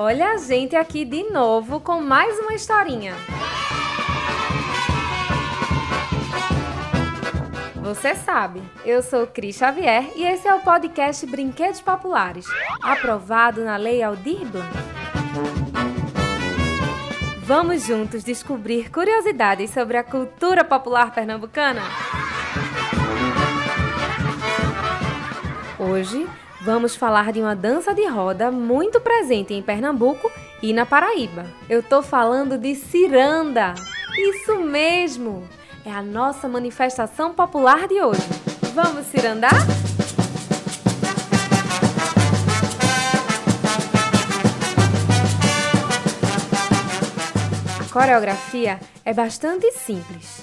Olha a gente aqui de novo com mais uma historinha. Você sabe, eu sou Cris Xavier e esse é o podcast Brinquedos Populares, aprovado na Lei Aldir Blanc. Vamos juntos descobrir curiosidades sobre a cultura popular pernambucana? Hoje vamos falar de uma dança de roda muito presente em Pernambuco e na Paraíba. Eu tô falando de ciranda. Isso mesmo! É a nossa manifestação popular de hoje. Vamos cirandar? A coreografia é bastante simples.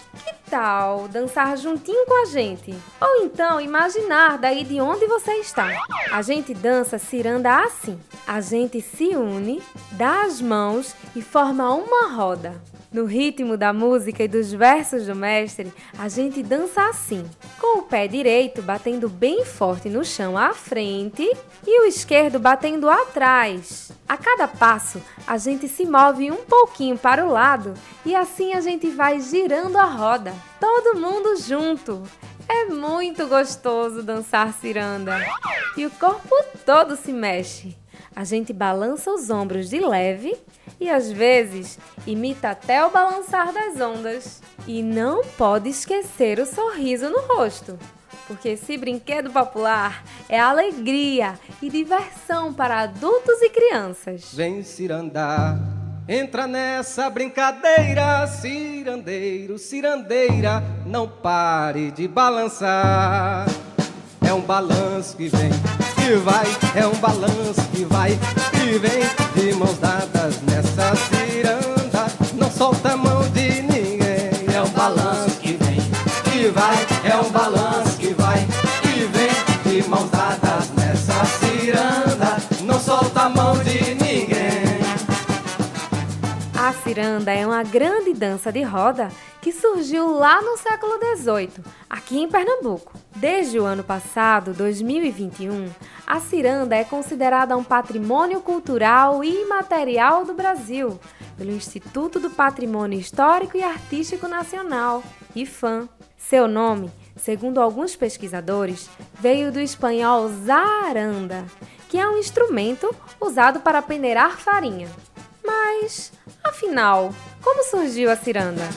Tal dançar juntinho com a gente? Ou então imaginar daí de onde você está. A gente dança ciranda assim. A gente se une, dá as mãos e forma uma roda. No ritmo da música e dos versos do mestre, a gente dança assim, com o pé direito batendo bem forte no chão à frente e o esquerdo batendo atrás. A cada passo, a gente se move um pouquinho para o lado e assim a gente vai girando a roda, todo mundo junto. É muito gostoso dançar ciranda e o corpo todo se mexe. A gente balança os ombros de leve e às vezes imita até o balançar das ondas. E não pode esquecer o sorriso no rosto, porque esse brinquedo popular é alegria e diversão para adultos e crianças. Vem cirandar, entra nessa brincadeira, cirandeiro, cirandeira, não pare de balançar. É um balanço que vem que vai, é um balanço que vai e vem de mãos dadas nessa ciranda. Não solta a mão de ninguém, é um balanço que vem e vai, é um balanço que vai e vem de mãos dadas nessa ciranda. Não solta a mão de ninguém. A ciranda é uma grande dança de roda que surgiu lá no século XVIII, aqui em Pernambuco. Desde o ano passado, 2021, a ciranda é considerada um patrimônio cultural e imaterial do Brasil pelo Instituto do Patrimônio Histórico e Artístico Nacional, IFAM. Seu nome, segundo alguns pesquisadores, veio do espanhol zaranda, que é um instrumento usado para peneirar farinha. Mas, afinal, como surgiu a ciranda?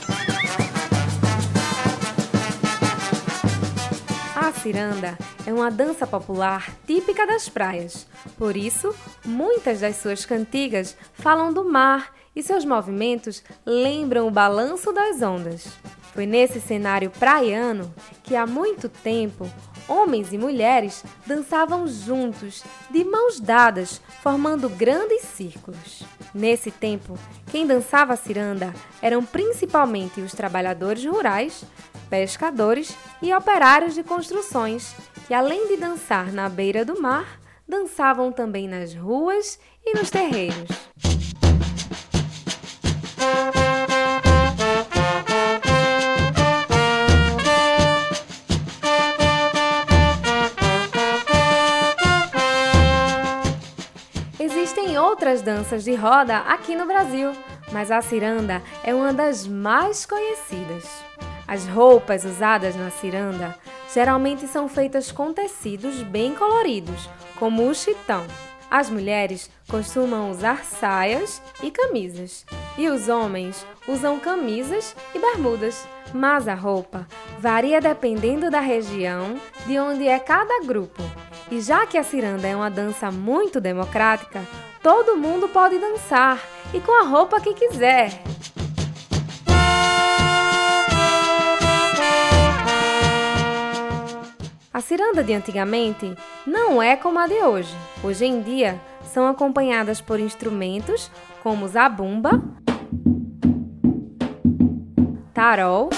Ciranda é uma dança popular típica das praias. Por isso, muitas das suas cantigas falam do mar e seus movimentos lembram o balanço das ondas. Foi nesse cenário praiano que há muito tempo homens e mulheres dançavam juntos, de mãos dadas, formando grandes círculos. Nesse tempo, quem dançava ciranda eram principalmente os trabalhadores rurais, pescadores e operários de construções, que além de dançar na beira do mar, dançavam também nas ruas e nos terreiros. Existem outras danças de roda aqui no Brasil, mas a ciranda é uma das mais conhecidas. As roupas usadas na ciranda geralmente são feitas com tecidos bem coloridos, como o chitão. As mulheres costumam usar saias e camisas, e os homens usam camisas e bermudas. Mas a roupa varia dependendo da região de onde é cada grupo. E já que a ciranda é uma dança muito democrática, todo mundo pode dançar e com a roupa que quiser. A ciranda de antigamente não é como a de hoje. Hoje em dia, são acompanhadas por instrumentos como zabumba, tarol,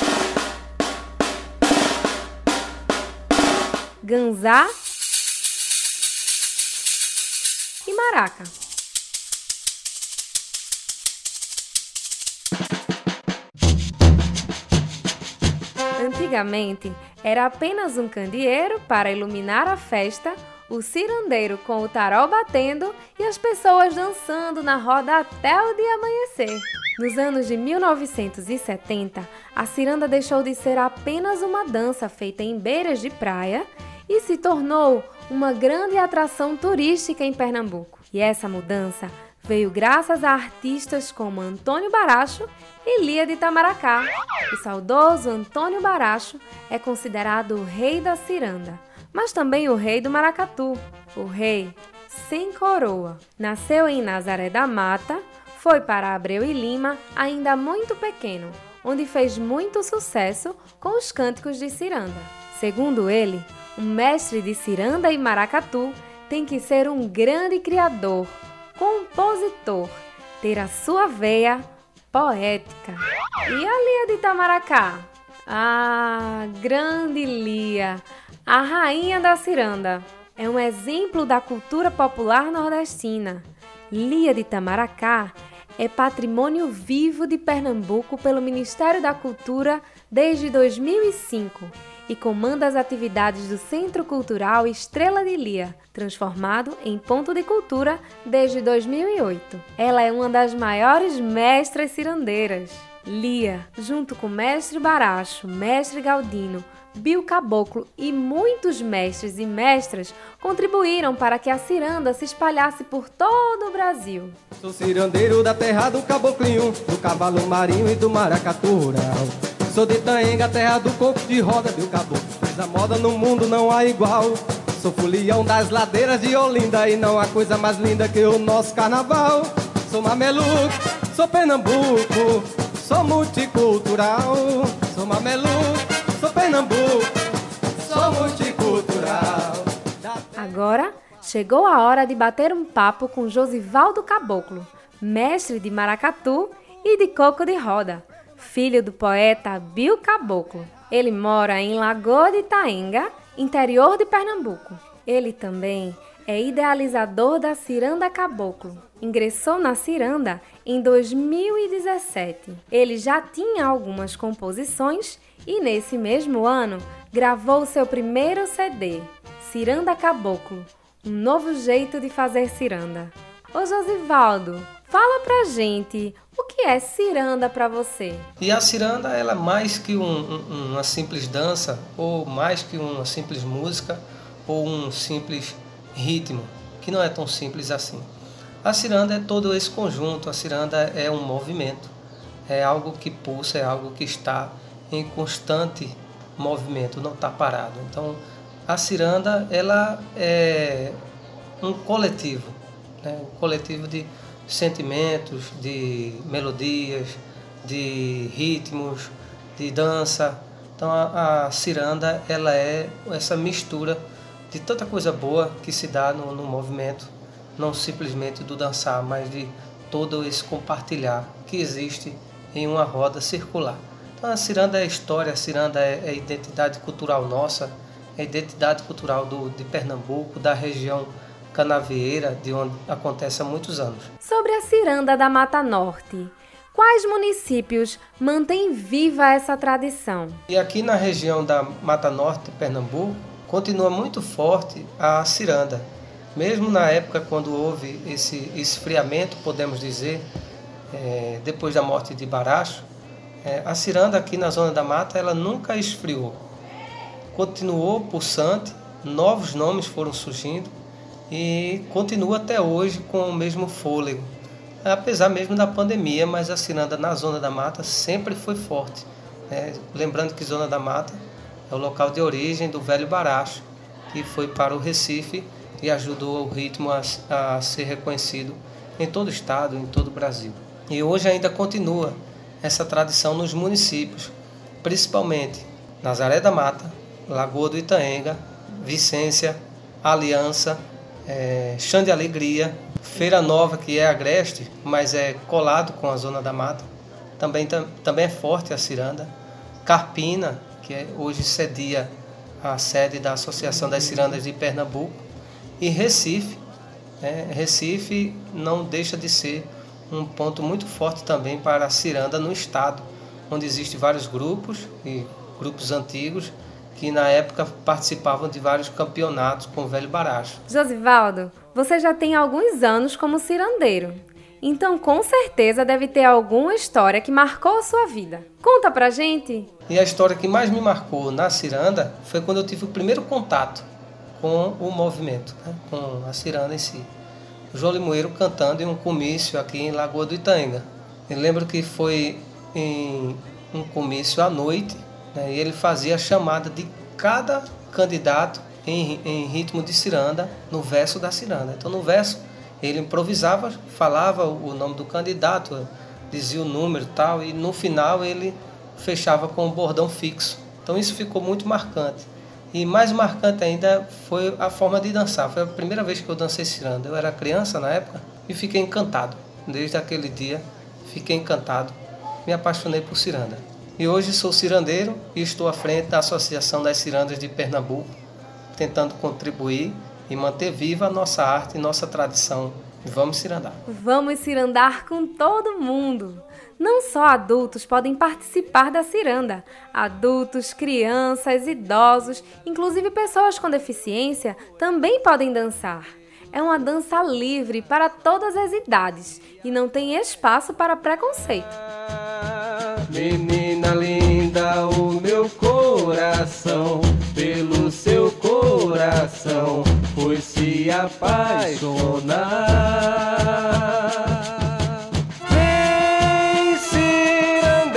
ganzá e maraca. Antigamente, era apenas um candeeiro para iluminar a festa o cirandeiro com o tarol batendo e as pessoas dançando na roda até o dia amanhecer. Nos anos de 1970, a ciranda deixou de ser apenas uma dança feita em beiras de praia e se tornou uma grande atração turística em Pernambuco. E essa mudança veio graças a artistas como Antônio Baracho e Lia de Itamaracá. O saudoso Antônio Baracho é considerado o rei da ciranda mas também o rei do maracatu, o rei sem coroa. Nasceu em Nazaré da Mata, foi para Abreu e Lima ainda muito pequeno, onde fez muito sucesso com os cânticos de ciranda. Segundo ele, um mestre de ciranda e maracatu tem que ser um grande criador, compositor, ter a sua veia poética. E a Lia de Itamaracá? Ah, grande Lia! A Rainha da Ciranda é um exemplo da cultura popular nordestina. Lia de Tamaracá é patrimônio vivo de Pernambuco pelo Ministério da Cultura desde 2005 e comanda as atividades do Centro Cultural Estrela de Lia, transformado em ponto de cultura desde 2008. Ela é uma das maiores mestras cirandeiras. Lia, junto com Mestre Baracho, Mestre Galdino, Bill Caboclo e muitos mestres e mestras contribuíram para que a ciranda se espalhasse por todo o Brasil. Sou cirandeiro da terra do caboclinho, do cavalo marinho e do maracatu. Sou de Taenga, terra do coco de roda, Bill Caboclo. Fez a moda no mundo, não há igual. Sou folião das ladeiras de Olinda e não há coisa mais linda que o nosso carnaval. Sou mameluco, sou Pernambuco, sou multicultural. Sou mameluco, sou Pernambuco, sou multicultural. Agora chegou a hora de bater um papo com Josivaldo Caboclo, mestre de maracatu e de coco de roda, filho do poeta Bill Caboclo. Ele mora em Lagoa de Itaenga, interior de Pernambuco. Ele também é idealizador da Ciranda Caboclo. Ingressou na Ciranda em 2017. Ele já tinha algumas composições e nesse mesmo ano gravou seu primeiro CD, Ciranda Caboclo, um novo jeito de fazer ciranda. Ô Josivaldo, fala pra gente o que é ciranda para você. E a ciranda ela é mais que um, um, uma simples dança, ou mais que uma simples música, ou um simples ritmo, que não é tão simples assim. A ciranda é todo esse conjunto, a ciranda é um movimento, é algo que pulsa, é algo que está em constante movimento, não está parado. Então, a ciranda ela é um coletivo, né? um coletivo de sentimentos, de melodias, de ritmos, de dança. Então, a, a ciranda ela é essa mistura de tanta coisa boa que se dá no, no movimento, não simplesmente do dançar, mas de todo esse compartilhar que existe em uma roda circular. Então a ciranda é história, a ciranda é, é identidade cultural nossa, é identidade cultural do, de Pernambuco, da região canavieira, de onde acontece há muitos anos. Sobre a ciranda da Mata Norte, quais municípios mantêm viva essa tradição? E aqui na região da Mata Norte, Pernambuco, continua muito forte a ciranda. Mesmo na época quando houve esse esfriamento, podemos dizer, é, depois da morte de Baracho, é, a ciranda aqui na zona da mata ela nunca esfriou. Continuou pulsante, novos nomes foram surgindo e continua até hoje com o mesmo fôlego. Apesar mesmo da pandemia, mas a ciranda na zona da mata sempre foi forte. É, lembrando que zona da mata é o local de origem do velho baracho, que foi para o Recife e ajudou o ritmo a, a ser reconhecido em todo o estado, em todo o Brasil. E hoje ainda continua essa tradição nos municípios, principalmente Nazaré da Mata, Lagoa do Itaenga, Vicência, Aliança, é, Chã de Alegria, Feira Nova, que é agreste, mas é colado com a Zona da Mata, também, também é forte a ciranda, Carpina, que é, hoje cedia a sede da Associação das Cirandas de Pernambuco, e Recife. É, Recife não deixa de ser um ponto muito forte também para a ciranda no estado, onde existem vários grupos e grupos antigos que na época participavam de vários campeonatos com o Velho Baracho. Josivaldo, você já tem alguns anos como cirandeiro. Então, com certeza deve ter alguma história que marcou a sua vida. Conta pra gente! E a história que mais me marcou na ciranda foi quando eu tive o primeiro contato com o movimento, né? com a ciranda em si. O João Limoeiro cantando em um comício aqui em Lagoa do Itaenga. Eu lembro que foi em um comício à noite né? e ele fazia a chamada de cada candidato em, em ritmo de ciranda no verso da ciranda. Então, no verso ele improvisava, falava o nome do candidato, dizia o número tal, e no final ele fechava com um bordão fixo. Então isso ficou muito marcante. E mais marcante ainda foi a forma de dançar. Foi a primeira vez que eu dancei ciranda. Eu era criança na época e fiquei encantado. Desde aquele dia fiquei encantado. Me apaixonei por ciranda. E hoje sou cirandeiro e estou à frente da Associação das Cirandas de Pernambuco, tentando contribuir e manter viva a nossa arte e nossa tradição. Vamos cirandar. Vamos cirandar com todo mundo. Não só adultos podem participar da ciranda. Adultos, crianças, idosos, inclusive pessoas com deficiência também podem dançar. É uma dança livre para todas as idades e não tem espaço para preconceito. Menina linda, o meu coração pelo seu coração foi se apaixonar. Vem, cirandeira,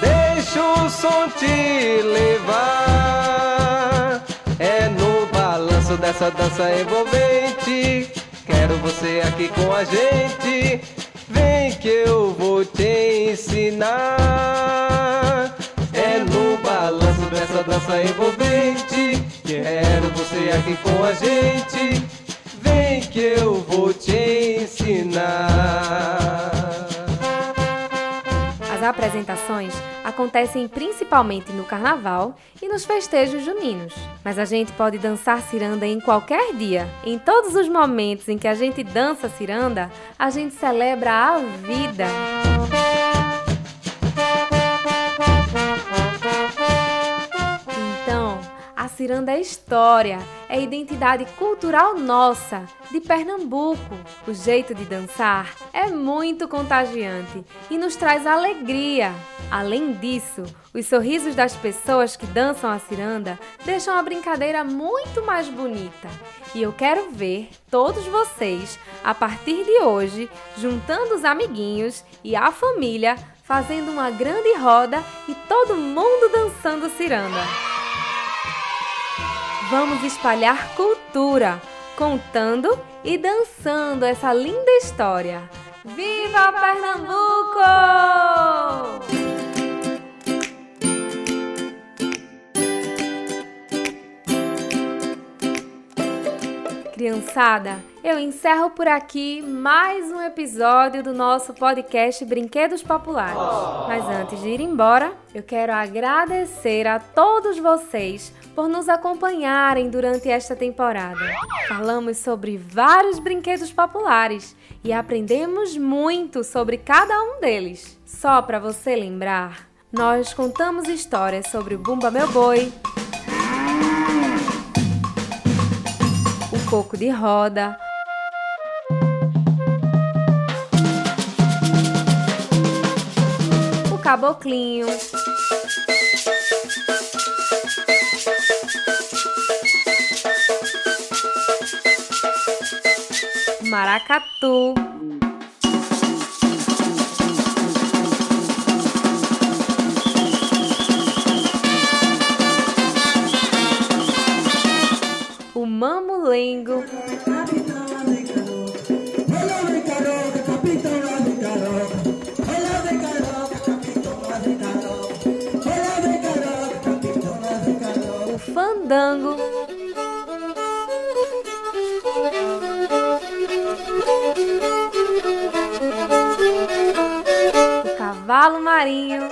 deixa o som te levar. É no balanço dessa dança envolvente. Quero você aqui com a gente. Vem que eu vou te ensinar. É no balanço dessa dança envolvente. Quero você aqui com a gente. Vem que eu vou te apresentações acontecem principalmente no carnaval e nos festejos juninos. Mas a gente pode dançar ciranda em qualquer dia. Em todos os momentos em que a gente dança ciranda, a gente celebra a vida. Ciranda é história, é identidade cultural nossa, de Pernambuco. O jeito de dançar é muito contagiante e nos traz alegria. Além disso, os sorrisos das pessoas que dançam a ciranda deixam a brincadeira muito mais bonita. E eu quero ver todos vocês, a partir de hoje, juntando os amiguinhos e a família, fazendo uma grande roda e todo mundo dançando ciranda. Vamos espalhar cultura, contando e dançando essa linda história. Viva Pernambuco! Criançada, eu encerro por aqui mais um episódio do nosso podcast Brinquedos Populares. Mas antes de ir embora, eu quero agradecer a todos vocês por nos acompanharem durante esta temporada. Falamos sobre vários brinquedos populares e aprendemos muito sobre cada um deles. Só para você lembrar, nós contamos histórias sobre o Bumba Meu Boi, o coco de roda, o caboclinho. Maracatu. O mamulengo. Cavalo marinho.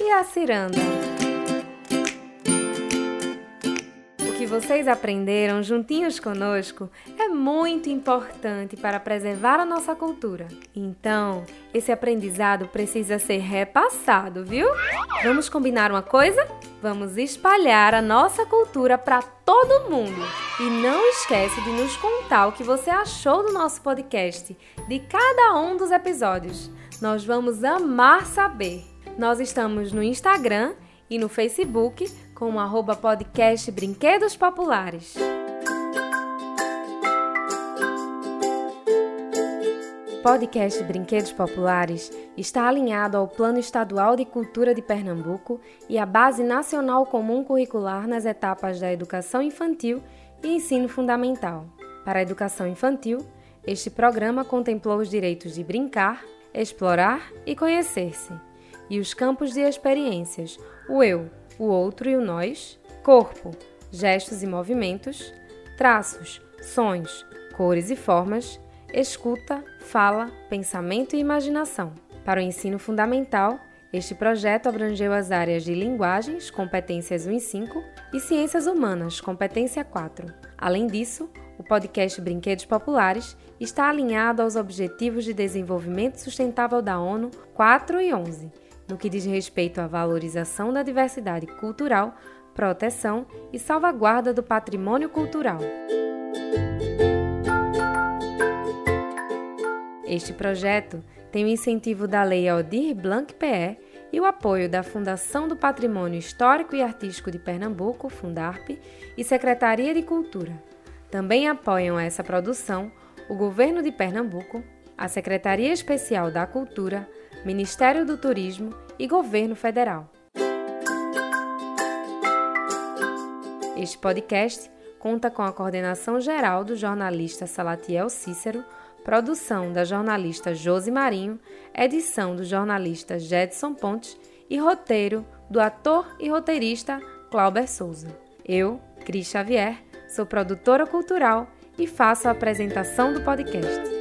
E a ciranda? Vocês aprenderam juntinhos conosco é muito importante para preservar a nossa cultura. Então, esse aprendizado precisa ser repassado, viu? Vamos combinar uma coisa? Vamos espalhar a nossa cultura para todo mundo. E não esquece de nos contar o que você achou do nosso podcast, de cada um dos episódios. Nós vamos amar saber. Nós estamos no Instagram e no Facebook com o arroba podcast Brinquedos Populares. Podcast Brinquedos Populares está alinhado ao Plano Estadual de Cultura de Pernambuco e à Base Nacional Comum Curricular nas etapas da educação infantil e ensino fundamental. Para a educação infantil, este programa contemplou os direitos de brincar, explorar e conhecer-se, e os campos de experiências, o eu, o outro e o nós, corpo, gestos e movimentos, traços, sons, cores e formas, escuta, fala, pensamento e imaginação. Para o ensino fundamental, este projeto abrangeu as áreas de linguagens, competências 1 e 5, e ciências humanas, competência 4. Além disso, o podcast Brinquedos Populares está alinhado aos Objetivos de Desenvolvimento Sustentável da ONU 4 e 11 no que diz respeito à valorização da diversidade cultural, proteção e salvaguarda do patrimônio cultural. Este projeto tem o incentivo da Lei Aldir Blanc PE e o apoio da Fundação do Patrimônio Histórico e Artístico de Pernambuco, Fundarp, e Secretaria de Cultura. Também apoiam essa produção o Governo de Pernambuco, a Secretaria Especial da Cultura, Ministério do Turismo e Governo Federal. Este podcast conta com a coordenação geral do jornalista Salatiel Cícero, produção da jornalista Josi Marinho, edição do jornalista Jedson Pontes e roteiro do ator e roteirista Clauber Souza. Eu, Cris Xavier, sou produtora cultural e faço a apresentação do podcast.